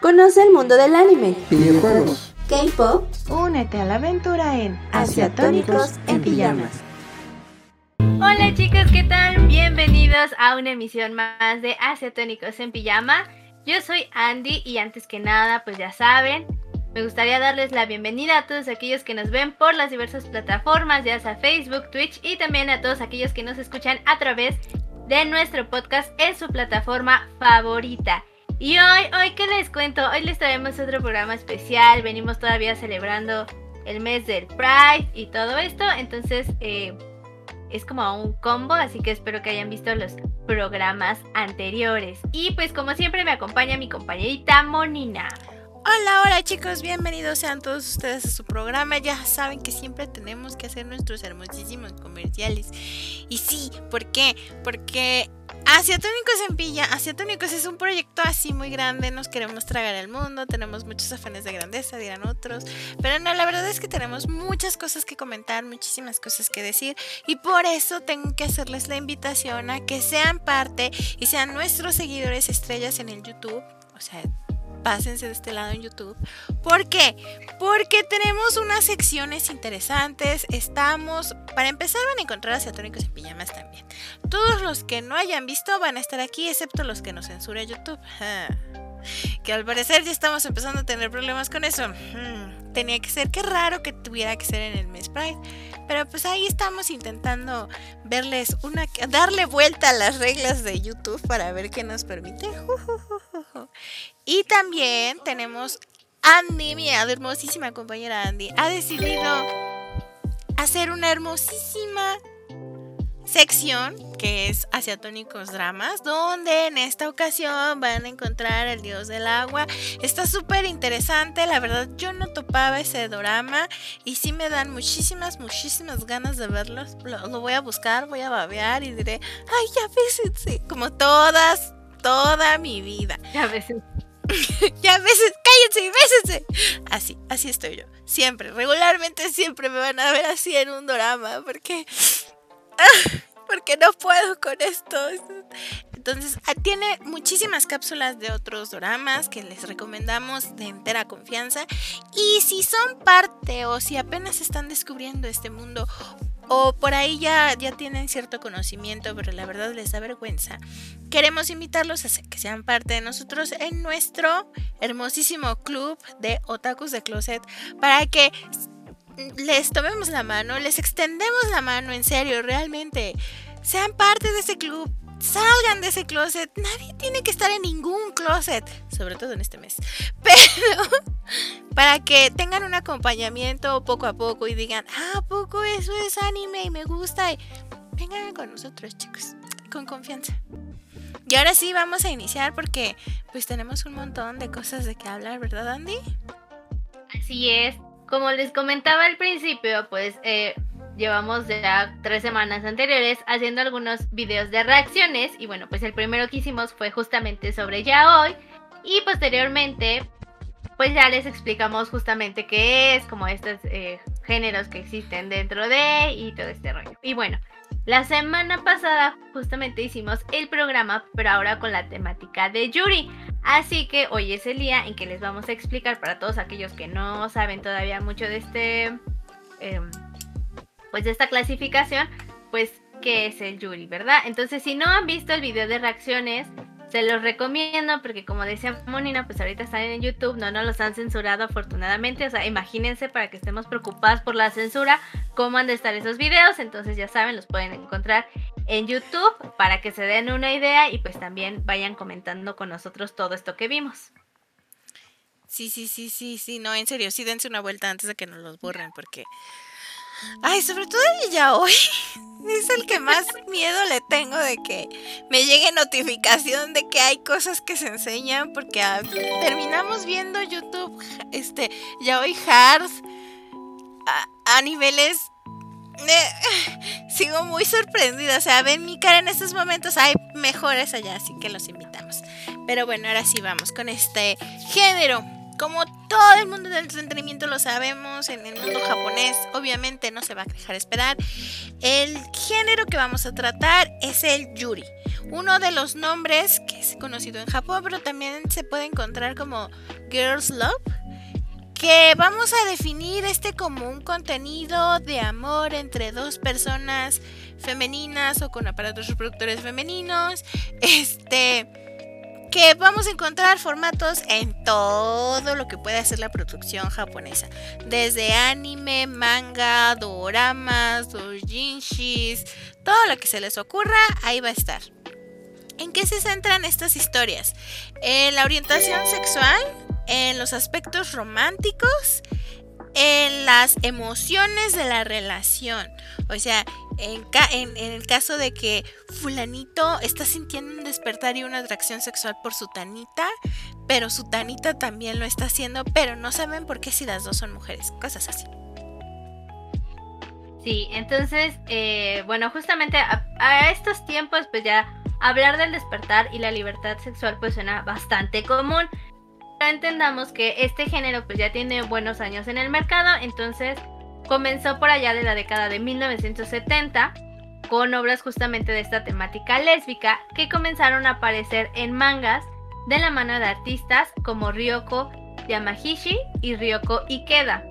Conoce el mundo del anime, videojuegos, K-pop. Únete a la aventura en Asiatónicos en Pijamas. Hola chicos, ¿qué tal? Bienvenidos a una emisión más de Asiatónicos en Pijama. Yo soy Andy y antes que nada, pues ya saben, me gustaría darles la bienvenida a todos aquellos que nos ven por las diversas plataformas, ya sea Facebook, Twitch y también a todos aquellos que nos escuchan a través de nuestro podcast en su plataforma favorita. Y hoy, hoy, ¿qué les cuento? Hoy les traemos otro programa especial. Venimos todavía celebrando el mes del Pride y todo esto. Entonces, eh, es como un combo, así que espero que hayan visto los programas anteriores. Y pues como siempre me acompaña mi compañerita Monina. Hola, hola chicos, bienvenidos sean todos ustedes a su programa. Ya saben que siempre tenemos que hacer nuestros hermosísimos comerciales. Y sí, ¿por qué? Porque Asiatónicos en Pilla, Asiatónicos es un proyecto así muy grande, nos queremos tragar el mundo, tenemos muchos afanes de grandeza, dirán otros, pero no, la verdad es que tenemos muchas cosas que comentar, muchísimas cosas que decir y por eso tengo que hacerles la invitación a que sean parte y sean nuestros seguidores estrellas en el YouTube, o sea, pásense de este lado en YouTube. ¿Por qué? Porque tenemos unas secciones interesantes. Estamos, para empezar, van a encontrar a Satónicos en pijamas también. Todos los que no hayan visto van a estar aquí, excepto los que nos censura YouTube. Que al parecer ya estamos empezando a tener problemas con eso. Hmm, tenía que ser, qué raro que tuviera que ser en el mes Pride. Pero pues ahí estamos intentando verles una darle vuelta a las reglas de YouTube para ver qué nos permite. Y también tenemos Andy, mi hermosísima compañera Andy, ha decidido hacer una hermosísima sección que es Asiatónicos Dramas, donde en esta ocasión van a encontrar el dios del agua. Está súper interesante, la verdad yo no topaba ese drama y sí me dan muchísimas, muchísimas ganas de verlo. Lo, voy a buscar, voy a babear y diré, ay, ya ves, como todas, toda mi vida. Ya ves. ya veces, cállense, bésense. Así, así estoy yo. Siempre, regularmente siempre me van a ver así en un drama porque porque no puedo con esto. Entonces, ah, tiene muchísimas cápsulas de otros dramas que les recomendamos de entera confianza. Y si son parte o si apenas están descubriendo este mundo o por ahí ya, ya tienen cierto conocimiento, pero la verdad les da vergüenza, queremos invitarlos a que sean parte de nosotros en nuestro hermosísimo club de Otakus de Closet para que les tomemos la mano, les extendemos la mano, en serio, realmente. Sean parte de ese club, salgan de ese closet. Nadie tiene que estar en ningún closet, sobre todo en este mes. Pero para que tengan un acompañamiento poco a poco y digan, ah, poco eso es anime y me gusta. Vengan con nosotros, chicos, con confianza. Y ahora sí vamos a iniciar porque pues tenemos un montón de cosas de qué hablar, ¿verdad, Andy? Así es. Como les comentaba al principio, pues eh, llevamos ya tres semanas anteriores haciendo algunos videos de reacciones y bueno, pues el primero que hicimos fue justamente sobre ya hoy y posteriormente pues ya les explicamos justamente qué es, como estos eh, géneros que existen dentro de y todo este rollo. Y bueno, la semana pasada justamente hicimos el programa, pero ahora con la temática de Yuri. Así que hoy es el día en que les vamos a explicar para todos aquellos que no saben todavía mucho de este, em, pues de esta clasificación, pues qué es el Yuri, ¿verdad? Entonces si no han visto el video de reacciones, se los recomiendo porque como decía Monina, pues ahorita están en YouTube, no nos los han censurado afortunadamente, o sea, imagínense para que estemos preocupadas por la censura, cómo han de estar esos videos, entonces ya saben, los pueden encontrar en YouTube para que se den una idea y pues también vayan comentando con nosotros todo esto que vimos. Sí, sí, sí, sí, sí, no, en serio, sí dense una vuelta antes de que nos los borren porque Ay, sobre todo el ya hoy es el que más miedo le tengo de que me llegue notificación de que hay cosas que se enseñan porque ah, terminamos viendo YouTube este ya hoy hard a, niveles sigo muy sorprendida, o sea, ven mi cara en estos momentos, hay mejores allá, así que los invitamos. Pero bueno, ahora sí vamos con este género como todo el mundo del entretenimiento lo sabemos, en el mundo japonés obviamente no se va a dejar esperar. El género que vamos a tratar es el yuri. uno de los nombres que es conocido en Japón, pero también se puede encontrar como Girls Love, que vamos a definir este como un contenido de amor entre dos personas femeninas o con aparatos reproductores femeninos, este que vamos a encontrar formatos en todo lo que puede hacer la producción japonesa, desde anime, manga, doramas, doujinshis, todo lo que se les ocurra, ahí va a estar. ¿En qué se centran estas historias? En la orientación sexual, en los aspectos románticos, en las emociones de la relación. O sea, en, el caso de que fulanito está sintiendo un despertar y una atracción sexual por su tanita, pero su tanita también lo está haciendo, pero no saben por qué si las dos son mujeres, cosas así. Sí, entonces, eh, bueno, justamente a, estos tiempos, pues ya hablar del despertar y la libertad sexual pues suena bastante común. Entendamos que este género pues ya tiene buenos años en el mercado, entonces comenzó por allá de la década de 1970 con obras justamente de esta temática lésbica que comenzaron a aparecer en mangas de la mano de artistas como Ryoko Yamahishi y Ryoko Ikeda.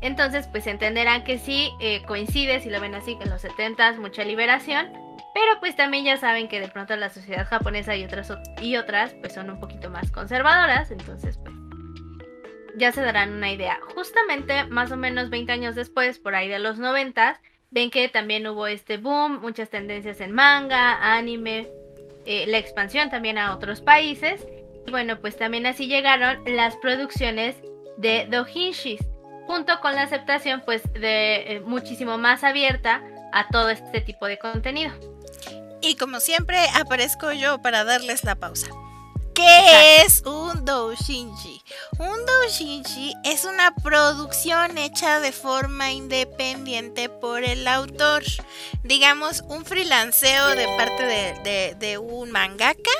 Entonces, pues entenderán que sí eh, coincide, si lo ven así, que en los 70s mucha liberación, pero pues también ya saben que de pronto la sociedad japonesa y otras, y otras pues son un poquito más conservadoras, entonces pues ya se darán una idea. Justamente más o menos 20 años después, por ahí de los 90, ven que también hubo este boom, muchas tendencias en manga, anime, eh, la expansión también a otros países. Y bueno, pues también así llegaron las producciones de doujinshis, junto con la aceptación pues de eh, muchísimo más abierta a todo este tipo de contenido. Y como siempre aparezco yo para darles la pausa. ¿Qué es un doujinshi? Un doujinshi es una producción hecha de forma independiente por el autor. Digamos, un freelanceo de parte de, de, un mangaka.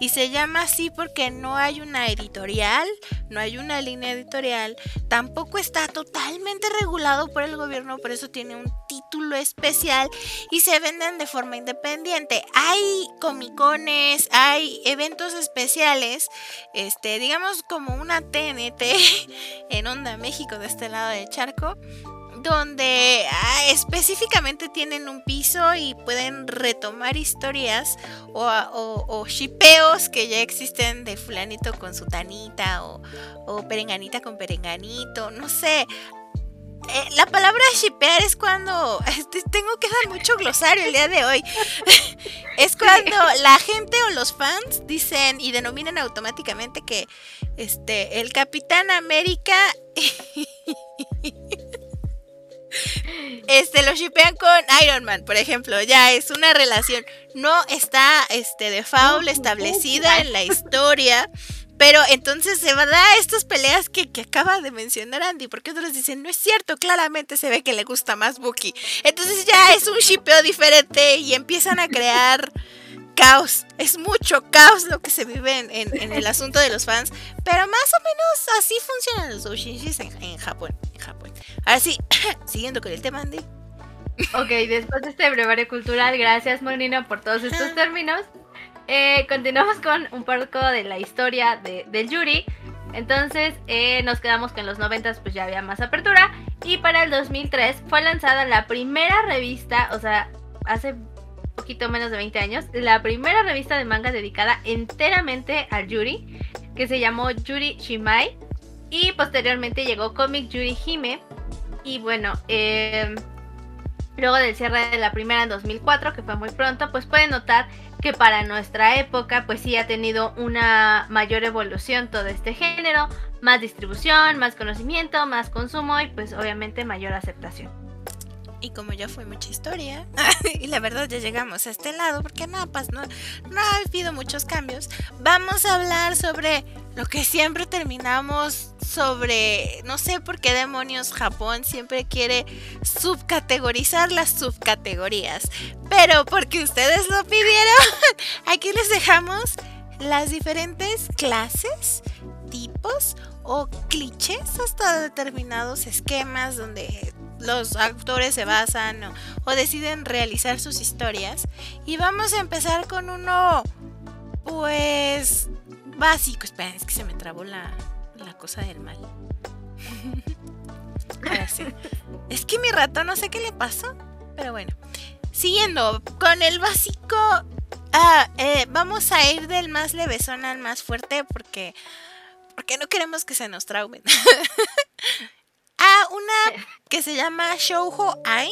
Y se llama así porque no hay una editorial, no hay una línea editorial. Tampoco está totalmente regulado por el gobierno, por eso tiene un título especial. Y se venden de forma independiente. Hay comicones, hay eventos especiales este, digamos como una TNT en Onda México de este lado del charco, donde ah, específicamente tienen un piso y pueden retomar historias o, o, shipeos que ya existen de fulanito con su tanita o, o perenganita con perenganito, no sé, eh, la palabra shipear es cuando. Este, tengo que dar mucho glosario el día de hoy. es cuando la gente o los fans dicen y denominan automáticamente que este el Capitán América. este lo shipean con Iron Man, por ejemplo, ya es una relación no está este de faul establecida en la historia, pero entonces se va a dar estas peleas que, acaba de mencionar Andy, porque otros dicen, no es cierto, claramente se ve que le gusta más Bucky. Entonces ya es un shipeo diferente y empiezan a crear caos. Es mucho caos lo que se vive en, el asunto de los fans, pero más o menos así funcionan los doujinshis en, en Japón. En Japón. Ahora sí, siguiendo con el tema, Andy. Ok, después de este brevario cultural, gracias Molina por todos estos términos. Eh, continuamos con un poco de la historia de, del Yuri. Entonces eh, nos quedamos que en los 90 pues ya había más apertura. Y para el 2003 fue lanzada la primera revista, o sea, hace poquito menos de 20 años, la primera revista de manga dedicada enteramente al Yuri, que se llamó Yuri Shimai. Y posteriormente llegó Comic Yuri Hime. Y bueno, eh, luego del cierre de la primera en 2004, que fue muy pronto, pues pueden notar que para nuestra época pues sí ha tenido una mayor evolución todo este género, más distribución, más conocimiento, más consumo y pues obviamente mayor aceptación. Y como ya fue mucha historia, y la verdad ya llegamos a este lado, porque no, pues no, no ha habido muchos cambios, vamos a hablar sobre lo que siempre terminamos sobre, no sé por qué demonios Japón siempre quiere subcategorizar las subcategorías, pero porque ustedes lo pidieron, aquí les dejamos las diferentes clases, tipos o clichés hasta determinados esquemas donde los autores se basan o, deciden realizar sus historias. Y vamos a empezar con uno, pues, básico. Esperen, es que se me trabó la, la cosa del mal. Es que mi ratón no sé qué le pasó, pero bueno. Siguiendo con el básico, ah, eh, vamos a ir del más levesón al más fuerte porque, porque no queremos que se nos traumen. a una que se llama Shoujo Ai,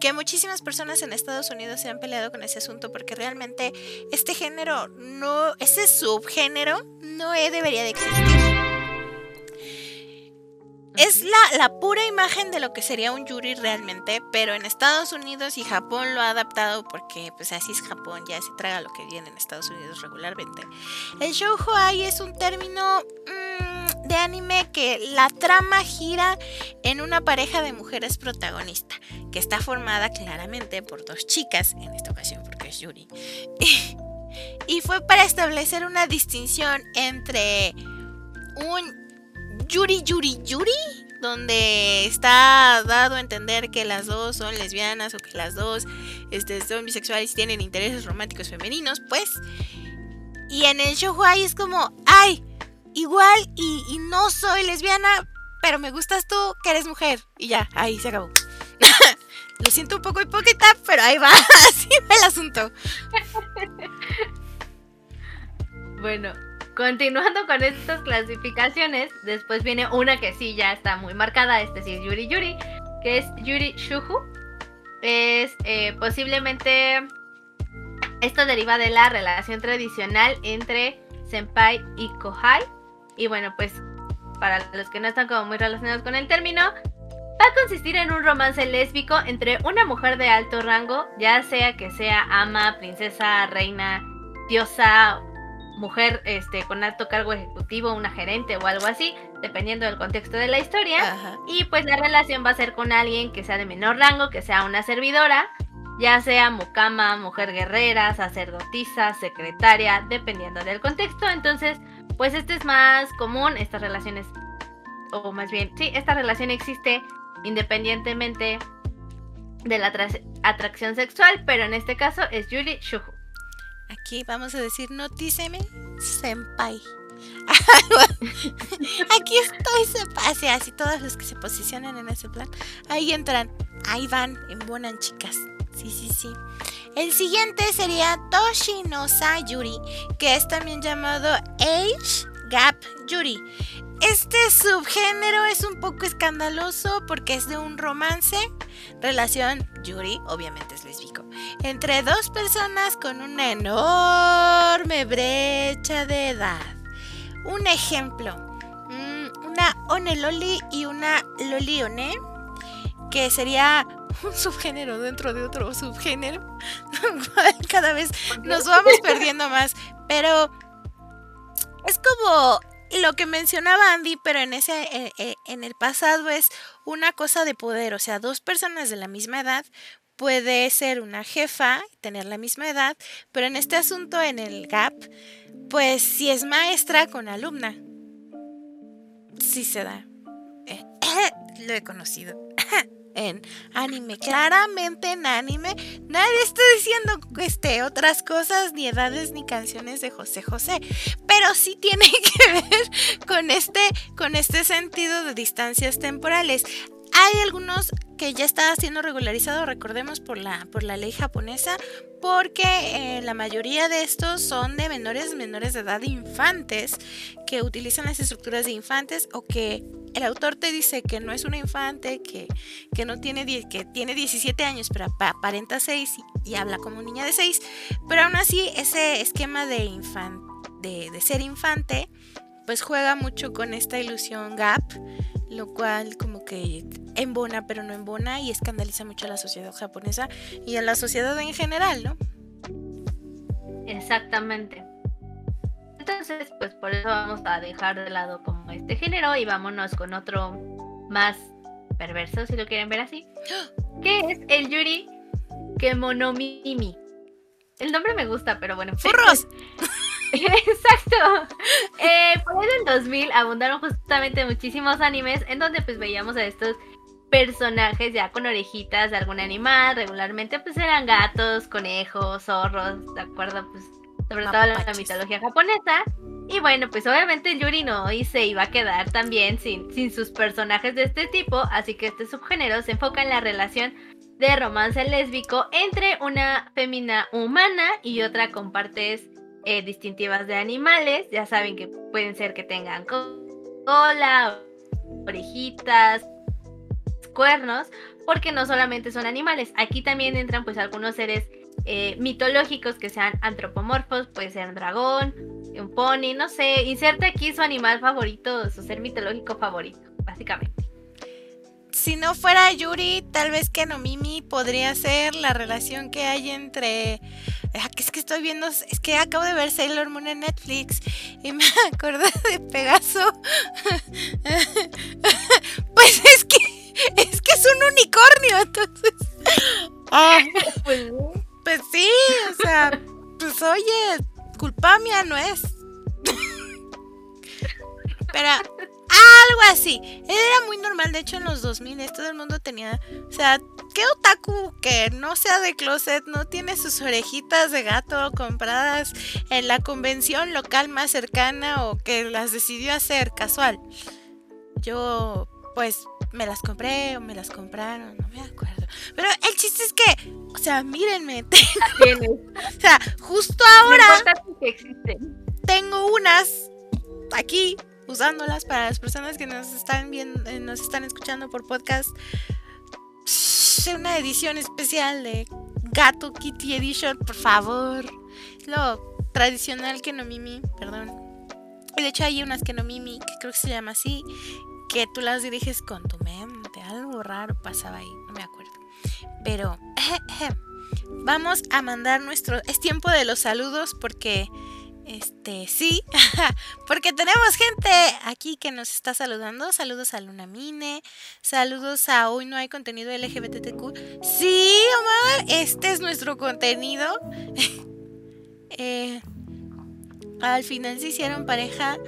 que muchísimas personas en Estados Unidos se han peleado con ese asunto porque realmente este género no, ese subgénero no debería de existir. Es la, la, pura imagen de lo que sería un yuri realmente, pero en Estados Unidos y Japón lo ha adaptado porque pues así es Japón, ya se traga lo que viene en Estados Unidos regularmente. El shoujo ai es un término mmm, de anime que la trama gira en una pareja de mujeres protagonista, que está formada claramente por dos chicas, en esta ocasión porque es yuri. y fue para establecer una distinción entre un Yuri Yuri Yuri, donde está dado a entender que las dos son lesbianas o que las dos este, son bisexuales y tienen intereses románticos femeninos, pues. Y en el show es como, ay, igual y, y, no soy lesbiana, pero me gustas tú que eres mujer. Y ya, ahí se acabó. Lo siento un poco hipócrita, pero ahí va, así va el asunto. bueno, Continuando con estas clasificaciones, después viene una que sí ya está muy marcada, este sí es Yuri Yuri, que es Yuri Shuhu. Es eh, posiblemente esto deriva de la relación tradicional entre senpai y kohai. Y bueno, pues para los que no están como muy relacionados con el término, va a consistir en un romance lésbico entre una mujer de alto rango, ya sea que sea ama, princesa, reina, diosa mujer este, con alto cargo ejecutivo, una gerente o algo así, dependiendo del contexto de la historia. Ajá. Y pues la relación va a ser con alguien que sea de menor rango, que sea una servidora, ya sea mucama, mujer guerrera, sacerdotisa, secretaria, dependiendo del contexto. Entonces, pues este es más común, estas relaciones, o más bien, sí, esta relación existe independientemente de la atracción sexual, pero en este caso es Yuri Shuhu. Aquí vamos a decir notíceme, senpai. Aquí estoy, senpai. Así, todos los que se posicionan en ese plan. Ahí entran. Ahí van, embonan chicas. Sí, sí, sí. El siguiente sería Toshi no Sayuri, que es también llamado Age Gap Yuri. Este subgénero es un poco escandaloso porque es de un romance, relación, Yuri obviamente es lésbico, entre dos personas con una enorme brecha de edad. Un ejemplo, mm, una Oneloli y una Lolione, que sería un subgénero dentro de otro subgénero. Cada vez nos vamos perdiendo más, pero es como lo que mencionaba Andy, pero en ese eh, eh, en el pasado es una cosa de poder, o sea, dos personas de la misma edad puede ser una jefa, tener la misma edad, pero en este asunto en el gap, pues si es maestra con alumna. Sí se da. Eh, lo he conocido. en anime. Claramente en anime. Nadie está diciendo este, otras cosas, ni edades, ni canciones de José José. Pero sí tiene que ver con este, con este sentido de distancias temporales. Hay algunos que ya está siendo regularizado, recordemos, por la, por la ley japonesa, porque eh, la mayoría de estos son de menores, menores de edad, infantes, que utilizan las estructuras de infantes o que el autor te dice que no es una infante, que, que no tiene, que tiene 17 años, pero aparenta 6 y, y, habla como niña de 6, pero aún así ese esquema de, infan, de, de ser infante, pues juega mucho con esta ilusión gap, lo cual como que embona pero no embona y escandaliza mucho a la sociedad japonesa y a la sociedad en general, ¿no? Exactamente. Entonces, pues por eso vamos a dejar de lado como este género y vámonos con otro más perverso, si lo quieren ver así, que es el Yuri Kemonomimi. El nombre me gusta, pero bueno. ¡Furros! Exacto. Eh, por ahí del 2000 abundaron justamente muchísimos animes en donde pues veíamos a estos personajes ya con orejitas de algún animal, regularmente pues eran gatos, conejos, zorros, ¿de acuerdo? Pues sobre todo la mitología japonesa. Y bueno, pues obviamente Yuri no y se iba a quedar también sin, sin sus personajes de este tipo, así que este subgénero se enfoca en la relación de romance lésbico entre una fémina humana y otra con partes eh, distintivas de animales. Ya saben que pueden ser que tengan cola, orejitas, cuernos, porque no solamente son animales, aquí también entran pues algunos seres eh, mitológicos que sean antropomorfos, puede ser un dragón, un pony, no sé, inserta aquí su animal favorito, su ser mitológico favorito, básicamente. Si no fuera Yuri, tal vez que Nomimi podría ser la relación que hay entre es que estoy viendo, es que acabo de ver Sailor Moon en Netflix y me acordé de Pegaso. pues es que es que es un unicornio, entonces. Ah, pues, pues, sí, o sea, pues oye, culpa mía no es. Pero algo así. Era muy normal, de hecho en los 2000 todo el mundo tenía, o sea, ¿qué otaku que no sea de closet no tiene sus orejitas de gato compradas en la convención local más cercana o que las decidió hacer casual? Yo pues me las compré o me las compraron, no me acuerdo. Pero el chiste es que, o sea, mírenme. o sea, justo ahora tengo unas aquí usándolas para las personas que nos están viendo, eh, nos están escuchando por podcast. Una edición especial de Gato Kitty Edition, por favor. Lo tradicional que no mimi, perdón. Y de hecho hay unas que no mimi, que creo que se llama así, que tú las diriges con tu mente. Algo raro pasaba ahí, no me acuerdo. Pero vamos a mandar nuestro... Es tiempo de los saludos porque... Este, sí, porque tenemos gente aquí que nos está saludando. Saludos a Luna Mine, saludos a Hoy No Hay Contenido LGBTQ. Sí, Omar, este es nuestro contenido. Eh, al final se hicieron pareja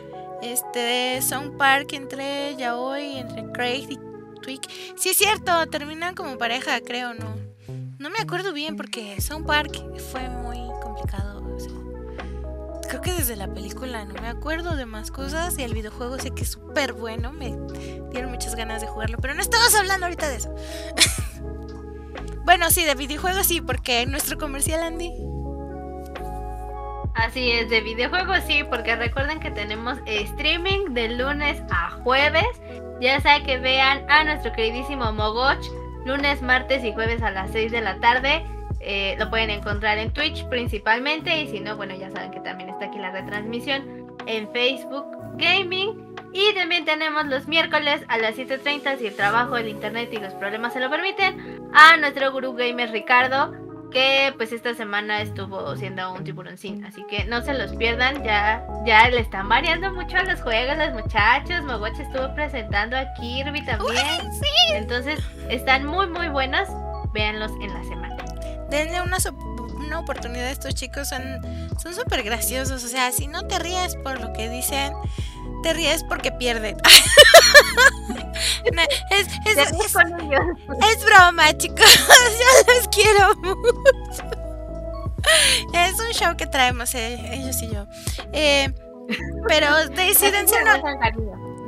este, Sound Park entre Yaoi, entre Craig y Twig. Sí es cierto, terminan como pareja, creo, ¿no? No me acuerdo bien porque Sound Park fue muy. Creo que desde la película no me acuerdo de más cosas y el videojuego sé que es súper bueno. Me dieron muchas ganas de jugarlo, pero no estamos hablando ahorita de eso. bueno, sí, de videojuegos sí, porque nuestro comercial Andy. Así es, de videojuegos sí, porque recuerden que tenemos streaming de lunes a jueves. Ya sea que vean a nuestro queridísimo Mogoch lunes, martes y jueves a las 6 de la tarde. Eh, lo pueden encontrar en Twitch principalmente y si no, bueno, ya saben que también está aquí la retransmisión en Facebook Gaming. Y también tenemos los miércoles a las 7.30 si el trabajo, el internet y los problemas se lo permiten a nuestro gurú gamer Ricardo que pues esta semana estuvo siendo un tiburoncín, así que no se los pierdan, ya, ya le están variando mucho a los juegos los muchachos, Mogoch estuvo presentando a Kirby también, entonces están muy muy buenos, véanlos en la semana. Denle una, una oportunidad a estos chicos, son súper graciosos, o sea, si no te ríes por lo que dicen, te ríes porque pierden. es, es, broma, chicos. Yo los quiero mucho. Es un show que traemos eh, ellos y yo. Eh, pero dense una,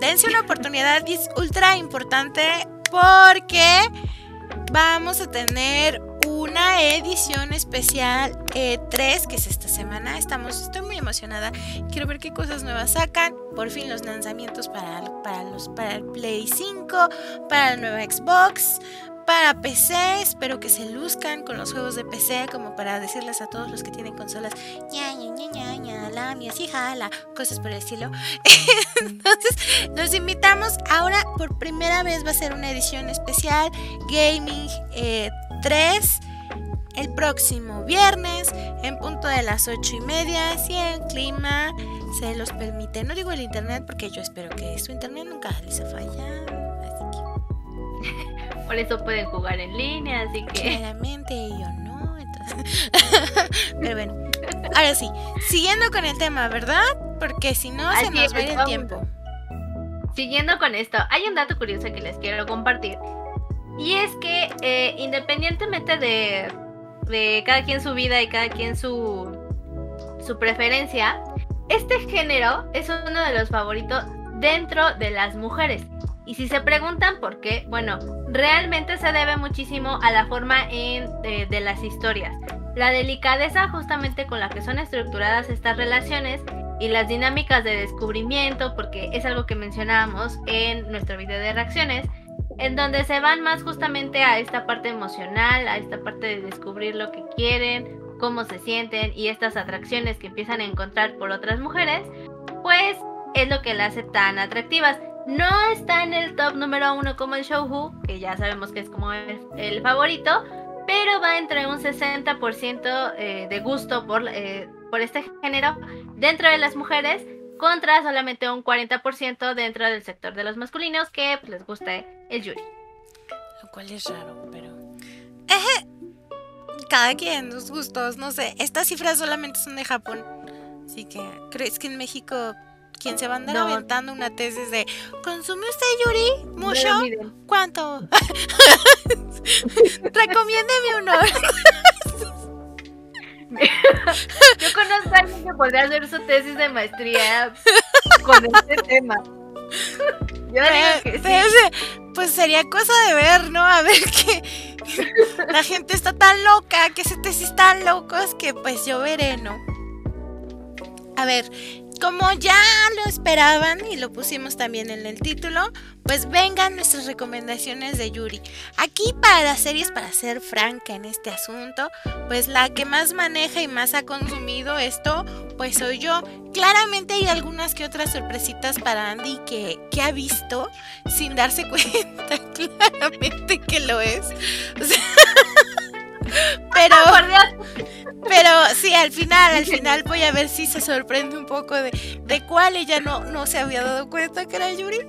dense una oportunidad y es ultra importante porque vamos a tener una edición especial 3 eh, que es esta semana. Estamos, estoy muy emocionada. Quiero ver qué cosas nuevas sacan. Por fin los lanzamientos para, para, los, para el Play 5, para el nuevo Xbox, para PC. Espero que se luzcan con los juegos de PC, como para decirles a todos los que tienen consolas, ña, ña, ña, ña, la, mi jala, cosas por el estilo. Entonces, los invitamos. Ahora, por primera vez, va a ser una edición especial Gaming 3 el próximo viernes en punto de las ocho y media si el clima se los permite. No digo el internet porque yo espero que su internet nunca les falla. Así que... Por eso pueden jugar en línea, así que... Claramente yo no. Entonces... Pero bueno, ahora sí, siguiendo con el tema, ¿verdad? Porque si no se nos va el tiempo. Siguiendo con esto, hay un dato curioso que les quiero compartir Y es que eh, independientemente de, de cada quien su vida y cada quien su, su preferencia, este género es uno de los favoritos dentro de las mujeres. Y si se preguntan por qué, bueno, realmente se debe muchísimo a la forma en, de, las historias. La delicadeza justamente con la que son estructuradas estas relaciones y las dinámicas de descubrimiento, porque es algo que mencionábamos en nuestro video de reacciones, en donde se van más justamente a esta parte emocional, a esta parte de descubrir lo que quieren, cómo se sienten y estas atracciones que empiezan a encontrar por otras mujeres, pues es lo que las hace tan atractivas. No está en el top número uno como el Shouhu, que ya sabemos que es como el, favorito, pero va entre un 60% eh, de gusto por, eh, por este género dentro de las mujeres contra solamente un 40% dentro del sector de los masculinos que pues, les gusta el yuri. Lo cual es raro, pero... Cada quien, los gustos, no sé. Estas cifras solamente son de Japón. Así que, ¿crees que en México quien se va a andar aventando una tesis de ¿Consume usted Yuri? ¿Mucho? ¿Cuánto? Recomiéndeme uno. Yo conozco a alguien que podría hacer su tesis de maestría con este tema. Yo digo que sí. Pues sería cosa de ver, ¿no? A ver que la gente está tan loca, que ese tesis tan locos que pues yo veré, ¿no? A ver, como ya lo esperaban y lo pusimos también en el título, pues vengan nuestras recomendaciones de Yuri. Aquí para series, para ser franca en este asunto, pues la que más maneja y más ha consumido esto, pues soy yo. Claramente hay algunas que otras sorpresitas para Andy que, que ha visto sin darse cuenta claramente que lo es. Pero... Pero sí, al final, al final voy a ver si se sorprende un poco de, de cuál ella no, no se había dado cuenta que era Yuri.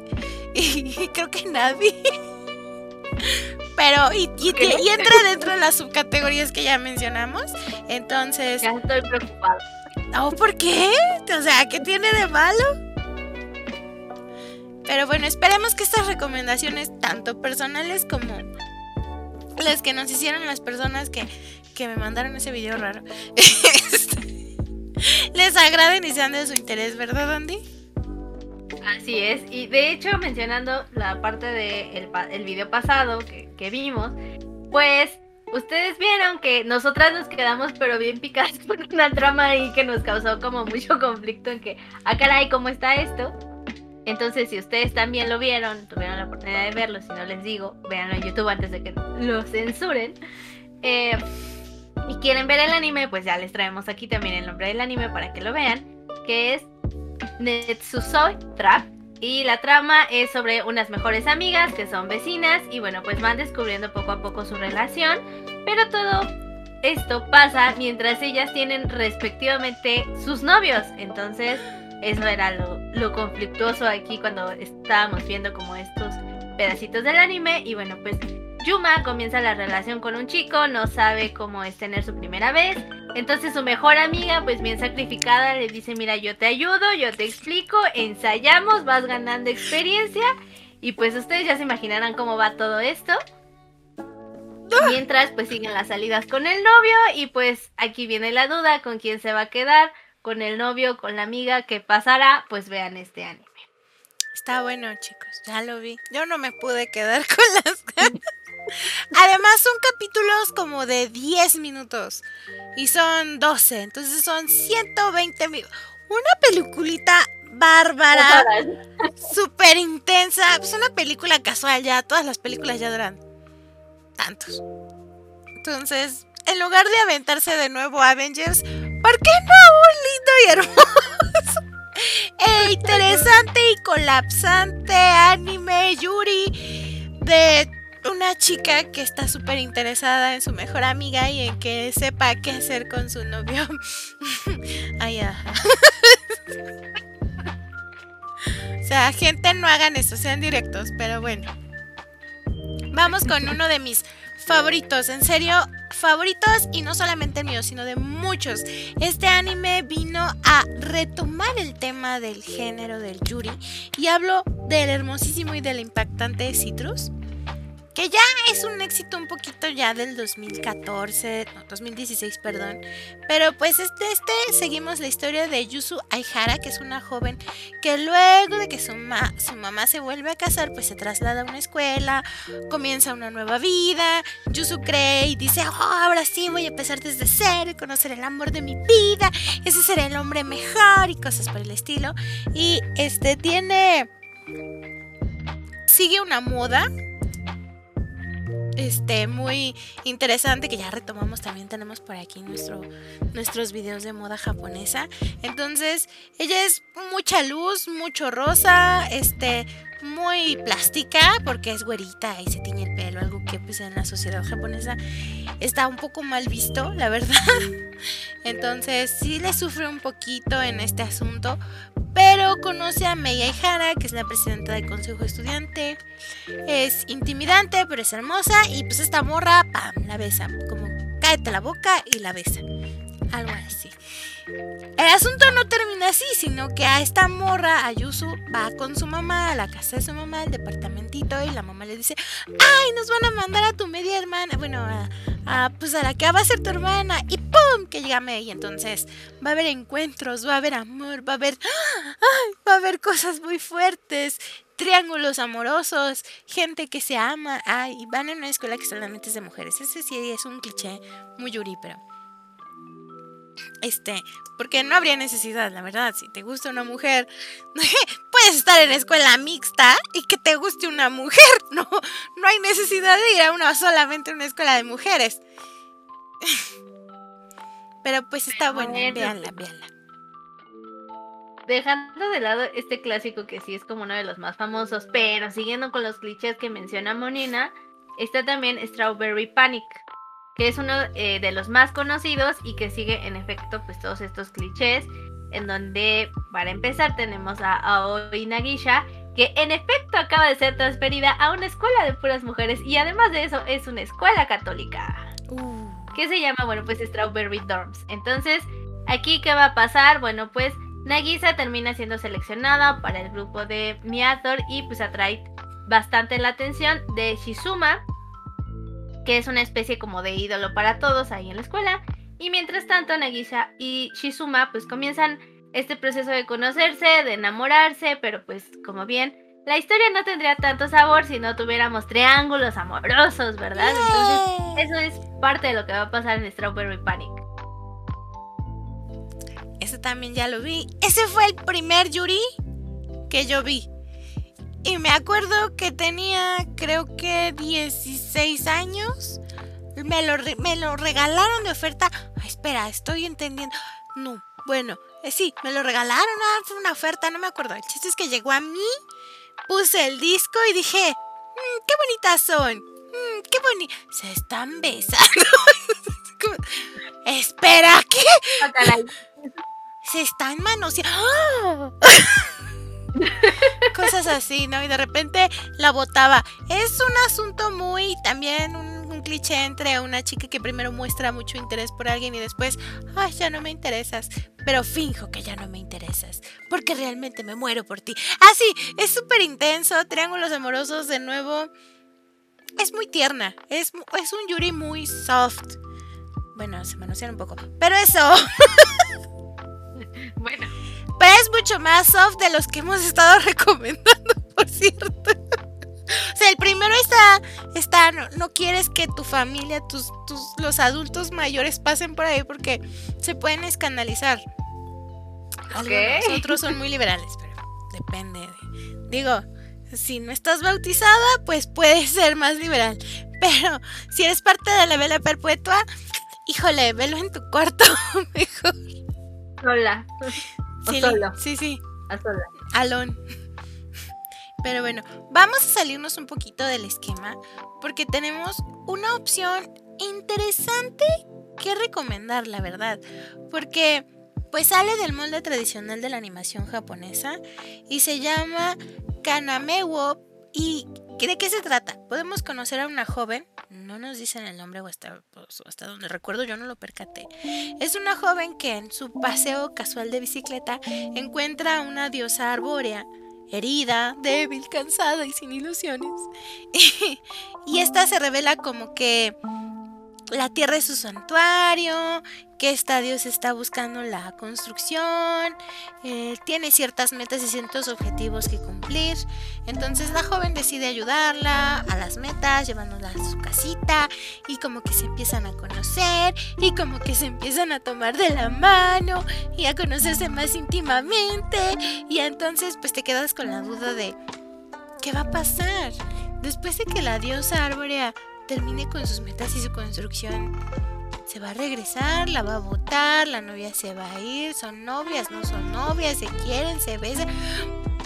Y, creo que nadie. Pero, y, y, entra dentro de las subcategorías que ya mencionamos. Entonces. Ya estoy preocupada. Oh, ¿por qué? O sea, ¿qué tiene de malo? Pero bueno, esperemos que estas recomendaciones, tanto personales como las que nos hicieron las personas que, que me mandaron ese video raro, este, les agraden y sean de su interés, ¿verdad, Andy? Así es, y de hecho mencionando la parte del de el video pasado que, vimos, pues ustedes vieron que nosotras nos quedamos pero bien picadas por una trama ahí que nos causó como mucho conflicto en que, ah caray, ¿cómo está esto? Entonces, si ustedes también lo vieron, tuvieron la oportunidad de verlo, si no les digo, véanlo en YouTube antes de que lo censuren. Eh, y quieren ver el anime, pues ya les traemos aquí también el nombre del anime para que lo vean, que es Netsusoi Trap. Y la trama es sobre unas mejores amigas que son vecinas y bueno, pues van descubriendo poco a poco su relación, pero todo esto pasa mientras ellas tienen respectivamente sus novios. Entonces, eso era lo, lo conflictuoso aquí cuando estábamos viendo como estos pedacitos del anime. Y bueno, pues Yuma comienza la relación con un chico, no sabe cómo es tener su primera vez. Entonces su mejor amiga, pues bien sacrificada, le dice, mira, yo te ayudo, yo te explico, ensayamos, vas ganando experiencia. Y pues ustedes ya se imaginarán cómo va todo esto. Mientras pues siguen las salidas con el novio y pues aquí viene la duda con quién se va a quedar con el novio, con la amiga, ¿qué pasará? Pues vean este anime. Está bueno, chicos, ya lo vi. Yo no me pude quedar con las ganas. Además son capítulos como de 10 minutos y son 12, entonces son 120 minutos. Una peliculita bárbara, súper intensa. Es una película casual ya, todas las películas ya duran tantos. Entonces, en lugar de aventarse de nuevo Avengers, ¿por qué no un lindo y hermoso? e interesante y colapsante anime Yuri de una chica que está súper interesada en su mejor amiga y en que sepa qué hacer con su novio. Ay, ajá. o sea, gente, no hagan eso, sean directos, pero bueno. Vamos con uno de mis favoritos, en serio, favoritos y no solamente el mío, sino de muchos. Este anime vino a retomar el tema del género del Yuri y hablo del hermosísimo y del impactante Citrus. Que ya es un éxito un poquito ya del 2014, no, 2016, perdón. Pero pues este, este, seguimos la historia de Yusu Aihara, que es una joven que luego de que su, su mamá se vuelve a casar, pues se traslada a una escuela, comienza una nueva vida. Yusu cree y dice, oh, ahora sí voy a empezar desde cero y conocer el amor de mi vida, ese será el hombre mejor y cosas por el estilo. Y este tiene... Sigue una moda este, muy interesante que ya retomamos también tenemos por aquí nuestro, nuestros videos de moda japonesa. Entonces, ella es mucha luz, mucho rosa, este, muy plástica porque es güerita y se tiñe el pelo, algo que pues en la sociedad japonesa está un poco mal visto, la verdad. Entonces, sí le sufre un poquito en este asunto, pero conoce a Mei Ihara, que es la presidenta del consejo estudiante. Es intimidante, pero es hermosa. Y pues esta morra, pam, la besa. Como cáete la boca y la besa. Algo así. El asunto no termina así, sino que a esta morra, Ayusu, va con su mamá a la casa de su mamá, al departamentito, y la mamá le dice, ay, nos van a mandar a tu media hermana, bueno, a, pues a la que va a ser tu hermana, y ¡pum! que llega May. Entonces va a haber encuentros, va a haber amor, va a haber, ay, va a haber cosas muy fuertes, triángulos amorosos, gente que se ama, ay, van en una escuela que solamente es de mujeres. Ese sí es un cliché muy yuri, pero este, porque no habría necesidad, la verdad, si te gusta una mujer, puedes estar en escuela mixta y que te guste una mujer, no, no hay necesidad de ir a una solamente una escuela de mujeres. Pero pues está bueno, véanla, véanla. Dejando de lado este clásico que sí es como uno de los más famosos, pero siguiendo con los clichés que menciona Monina, está también Strawberry Panic que es uno eh, de los más conocidos y que sigue en efecto pues todos estos clichés, en donde para empezar tenemos a Aoi Nagisha, que en efecto acaba de ser transferida a una escuela de puras mujeres y además de eso es una escuela católica. Uh. Que se llama, bueno, pues Strawberry Dorms. Entonces, aquí qué va a pasar? Bueno, pues Nagisa termina siendo seleccionada para el grupo de Miator y pues atrae bastante la atención de Shizuma, que es una especie como de ídolo para todos ahí en la escuela. Y mientras tanto, Nagisa y Shizuma pues comienzan este proceso de conocerse, de enamorarse, pero pues como bien, la historia no tendría tanto sabor si no tuviéramos triángulos amorosos, ¿verdad? Entonces, eso es parte de lo que va a pasar en Strawberry Panic. Ese también ya lo vi. Ese fue el primer Yuri que yo vi. Y me acuerdo que tenía, creo que 16 años. Me lo, me lo regalaron de oferta. espera, estoy entendiendo. No, bueno, eh, sí, me lo regalaron. Ah, fue una oferta, no me acuerdo. El chiste es que llegó a mí, puse el disco y dije, mm, qué bonitas son. Mm, qué bonitas. Se están besando. espera, ¿qué? Se están manoseando. ¡Ah! Cosas así, ¿no? Y de repente la botaba. Es un asunto muy también un, cliché entre una chica que primero muestra mucho interés por alguien y después, ay, ya no me interesas. Pero finjo que ya no me interesas, porque realmente me muero por ti. Ah, sí, es súper intenso, triángulos amorosos de nuevo. Es muy tierna, es, es un Yuri muy soft. Bueno, se manosean un poco, pero eso. bueno. Pero es mucho más soft de los que hemos estado recomendando, por cierto. O sea, el primero está, está no, quieres que tu familia, tus, tus, los adultos mayores pasen por ahí porque se pueden escandalizar. Okay. otros son muy liberales, pero depende. digo, si no estás bautizada, pues puedes ser más liberal. Pero si eres parte de la vela perpetua, híjole, velo en tu cuarto mejor. Hola. Sí, sí, sí. A sola. Alon. Pero bueno, vamos a salirnos un poquito del esquema porque tenemos una opción interesante que recomendar, la verdad. Porque pues sale del molde tradicional de la animación japonesa y se llama Kanamewo y ¿De qué se trata? Podemos conocer a una joven, no nos dicen el nombre o hasta, pues, hasta donde recuerdo yo no lo percaté. Es una joven que en su paseo casual de bicicleta encuentra a una diosa arbórea herida, débil, cansada y sin ilusiones. y esta se revela como que la tierra es su santuario, que esta Dios está buscando la construcción, eh, tiene ciertas metas y ciertos objetivos que cumplir. Entonces la joven decide ayudarla a las metas, llevándola a su casita y como que se empiezan a conocer y como que se empiezan a tomar de la mano y a conocerse más íntimamente y entonces pues te quedas con la duda de ¿qué va a pasar? Después de que la diosa árbora termine con sus metas y su construcción, se va a regresar, la va a votar, la novia se va a ir, son novias, no son novias, se quieren, se besan.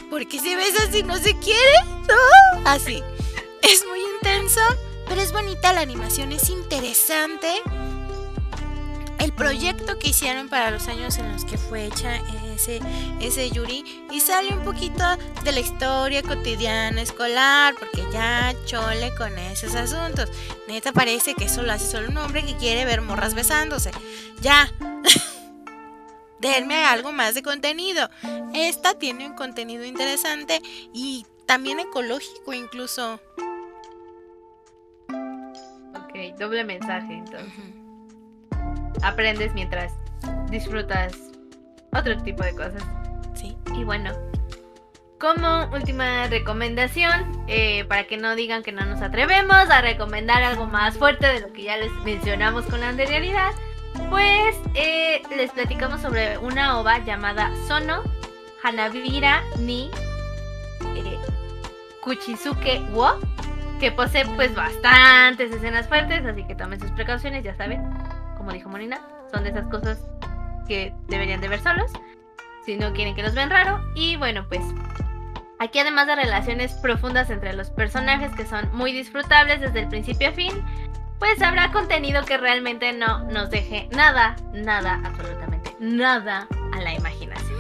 ¿Por qué se besan si no se quieren? Así. Es muy intenso, pero es bonita la animación, es interesante el proyecto que hicieron para los años en los que fue hecha ese, ese Yuri y sale un poquito de la historia cotidiana escolar porque ya chole con esos asuntos. Neta parece que eso lo hace solo un hombre que quiere ver morras besándose. Ya. Denme algo más de contenido. Esta tiene un contenido interesante y también ecológico incluso. Ok, doble mensaje entonces aprendes mientras disfrutas otro tipo de cosas. Sí. Y bueno, como última recomendación, eh, para que no digan que no nos atrevemos a recomendar algo más fuerte de lo que ya les mencionamos con anterioridad, pues eh, les platicamos sobre una ova llamada Sono Hanabira ni eh, Kuchisuke wo, que posee pues bastantes escenas fuertes, así que tomen sus precauciones, ya saben como dijo Molina, son de esas cosas que deberían de ver solos, si no quieren que los vean raro. Y bueno, pues aquí además de relaciones profundas entre los personajes que son muy disfrutables desde el principio a fin, pues habrá contenido que realmente no nos deje nada, nada, absolutamente nada a la imaginación.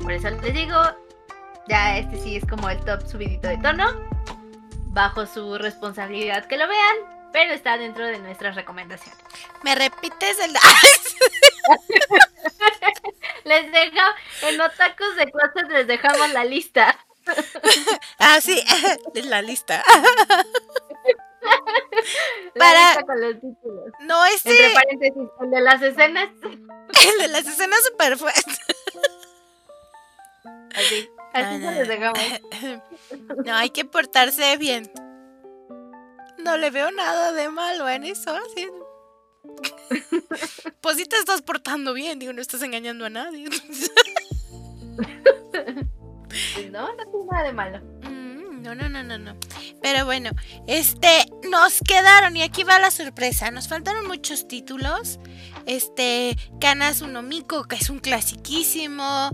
Por eso les digo, ya este sí es como el top subidito de tono, bajo su responsabilidad que lo vean, pero está dentro de nuestras recomendaciones. ¿Me repites el...? les dejo, en Otacos de Clases les dejamos la lista. ah, sí, es la lista. La Para... lista con los títulos. No, ese... Entre paréntesis, el de las escenas. el de las escenas super fuertes. Así, así se les dejamos. No, hay que portarse bien no le veo nada de malo en eso. Así. pues si te estás portando bien, digo, no estás engañando a nadie. no, no tiene nada de malo. Mm, no, no, no, no, no. Pero bueno, este, nos quedaron, y aquí va la sorpresa, nos faltaron muchos títulos. Este, Kanas Unomiko, que es un clasiquísimo.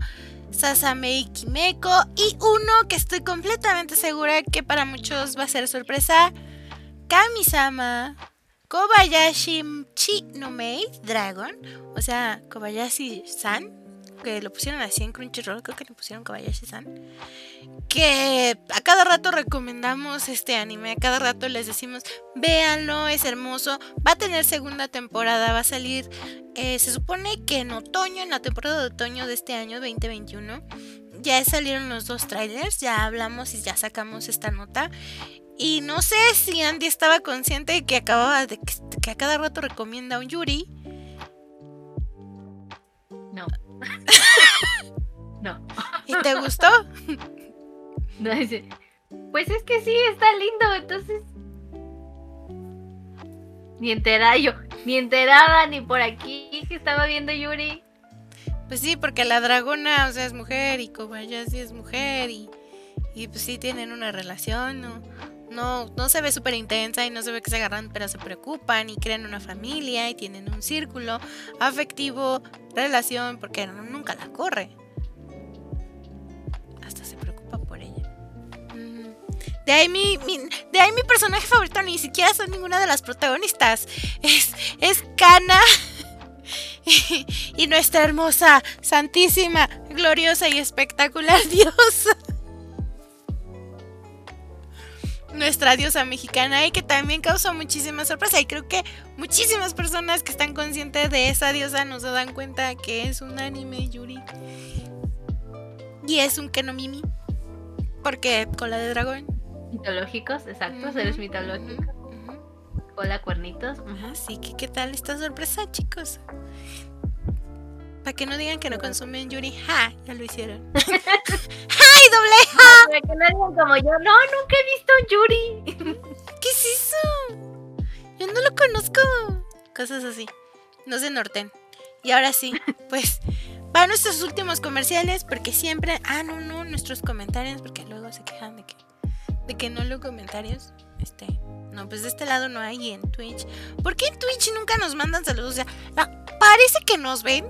Sasamei Kimeko. Y uno que estoy completamente segura que para muchos va a ser sorpresa. Kamisama Kobayashi Chi no Mei Dragon, o sea, Kobayashi-san, que lo pusieron así en Crunchyroll, creo que le pusieron Kobayashi-san, que a cada rato recomendamos este anime, a cada rato les decimos, véanlo, es hermoso, va a tener segunda temporada, va a salir, eh, se supone que en otoño, en la temporada de otoño de este año 2021, ya salieron los dos trailers, ya hablamos y ya sacamos esta nota. Y no sé si Andy estaba consciente de que acababa de que, a cada rato recomienda un Yuri. No. no. ¿Y te gustó? no, pues es que sí, está lindo, entonces. Ni enterada yo, ni enterada, ni por aquí que estaba viendo Yuri. Pues sí, porque la dragona, o sea, es mujer y Kobayashi es mujer y, y pues sí tienen una relación, ¿no? no, no se ve súper intensa y no se ve que se agarran, pero se preocupan y crean una familia y tienen un círculo afectivo, relación, porque nunca la corre. Hasta se preocupa por ella. De ahí mi, de ahí mi personaje favorito ni siquiera son ninguna de las protagonistas. Es, es Kana. Y, nuestra hermosa, santísima, gloriosa y espectacular diosa nuestra diosa mexicana y que también causó muchísima sorpresa. Y creo que muchísimas personas que están conscientes de esa diosa nos dan cuenta que es un anime Yuri. Y es un Kenomimi. Porque cola de dragón. Mitológicos, exacto, seres mitológicos. Cola cuernitos. Así que, ¿qué tal esta sorpresa, chicos? Para que no digan que no consumen Yuri. ¡Ja! Ya lo hicieron. ¡Ay, doble ja! Para que no digan como yo. No, nunca he visto Yuri. ¿Qué es eso? Yo no lo conozco. Cosas así. No se norten. Y ahora sí, pues para nuestros últimos comerciales, porque siempre. Ah, no, no, nuestros comentarios, porque luego se quejan de que, de que no los comentarios. Este. No, pues de este lado no hay en Twitch. ¿Por qué en Twitch nunca nos mandan saludos? O sea, parece que nos ven,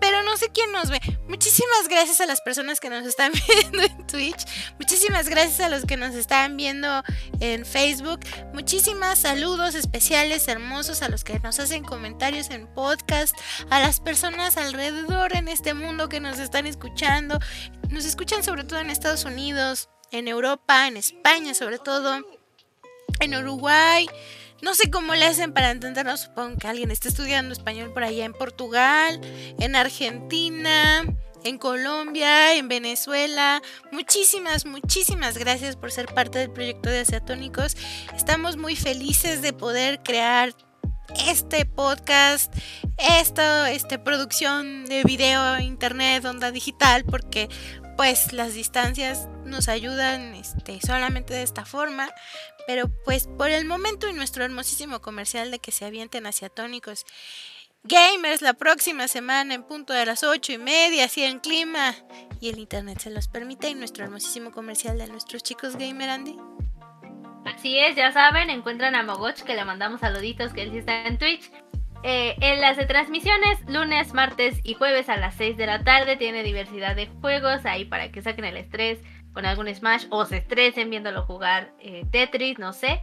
pero no sé quién nos ve. Muchísimas gracias a las personas que nos están viendo en Twitch. Muchísimas gracias a los que nos están viendo en Facebook. Muchísimas saludos especiales, hermosos, a los que nos hacen comentarios en podcast, a las personas alrededor en este mundo que nos están escuchando. Nos escuchan sobre todo en Estados Unidos, en Europa, en España sobre todo, en Uruguay. No sé cómo le hacen para entendernos. Supongo que alguien está estudiando español por allá en Portugal, en Argentina, en Colombia, en Venezuela. Muchísimas, muchísimas gracias por ser parte del proyecto de Asiatónicos. Estamos muy felices de poder crear este podcast, esta este, producción de video, internet, onda digital, porque pues las distancias nos ayudan este, solamente de esta forma. Pero pues por el momento y nuestro hermosísimo comercial de que se avienten hacia tónicos. Gamers la próxima semana en punto de las ocho y media, así en clima. Y el internet se los permite. Y nuestro hermosísimo comercial de nuestros chicos gamer, Andy. Así es, ya saben, encuentran a Mogoch que le mandamos saluditos, que él sí está en Twitch. Eh, en las de transmisiones, lunes, martes y jueves a las 6 de la tarde, tiene diversidad de juegos ahí para que saquen el estrés con algún Smash o se estresen viéndolo jugar eh, Tetris, no sé,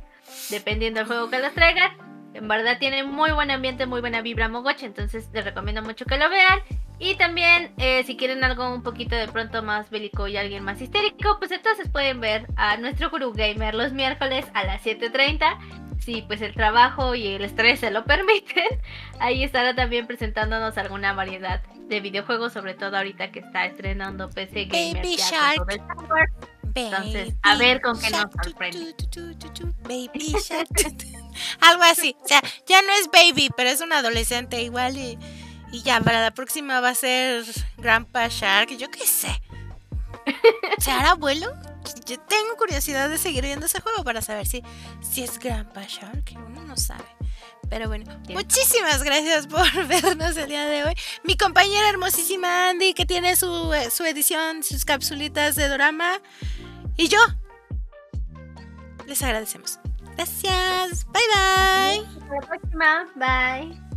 dependiendo del juego que les traigan. En verdad tiene muy buen ambiente, muy buena vibra Mogoche, entonces les recomiendo mucho que lo vean. Y también, eh, si quieren algo un poquito de pronto más bélico y alguien más histérico, pues entonces pueden ver a nuestro Guru Gamer los miércoles a las 7.30 si pues el trabajo y el estrés se lo permiten, ahí estará también presentándonos alguna variedad de videojuegos, sobre todo ahorita que está estrenando PC Gamer. Baby Shark. Entonces, a ver con qué nos sorprende. Baby Shark. Algo así. O sea, ya no es baby, pero es un adolescente igual y, y ya, para la próxima va a ser Grandpa Shark, yo qué sé. ¿Se hará abuelo? Yo tengo curiosidad de seguir viendo ese juego para saber si, si es Grandpa Shark, uno no sabe. Pero bueno, muchísimas gracias por vernos el día de hoy. Mi compañera hermosísima Andy, que tiene su, eh, su edición, sus capsulitas de drama. Y yo. Les agradecemos. Gracias. Bye bye. Hasta la próxima. Bye.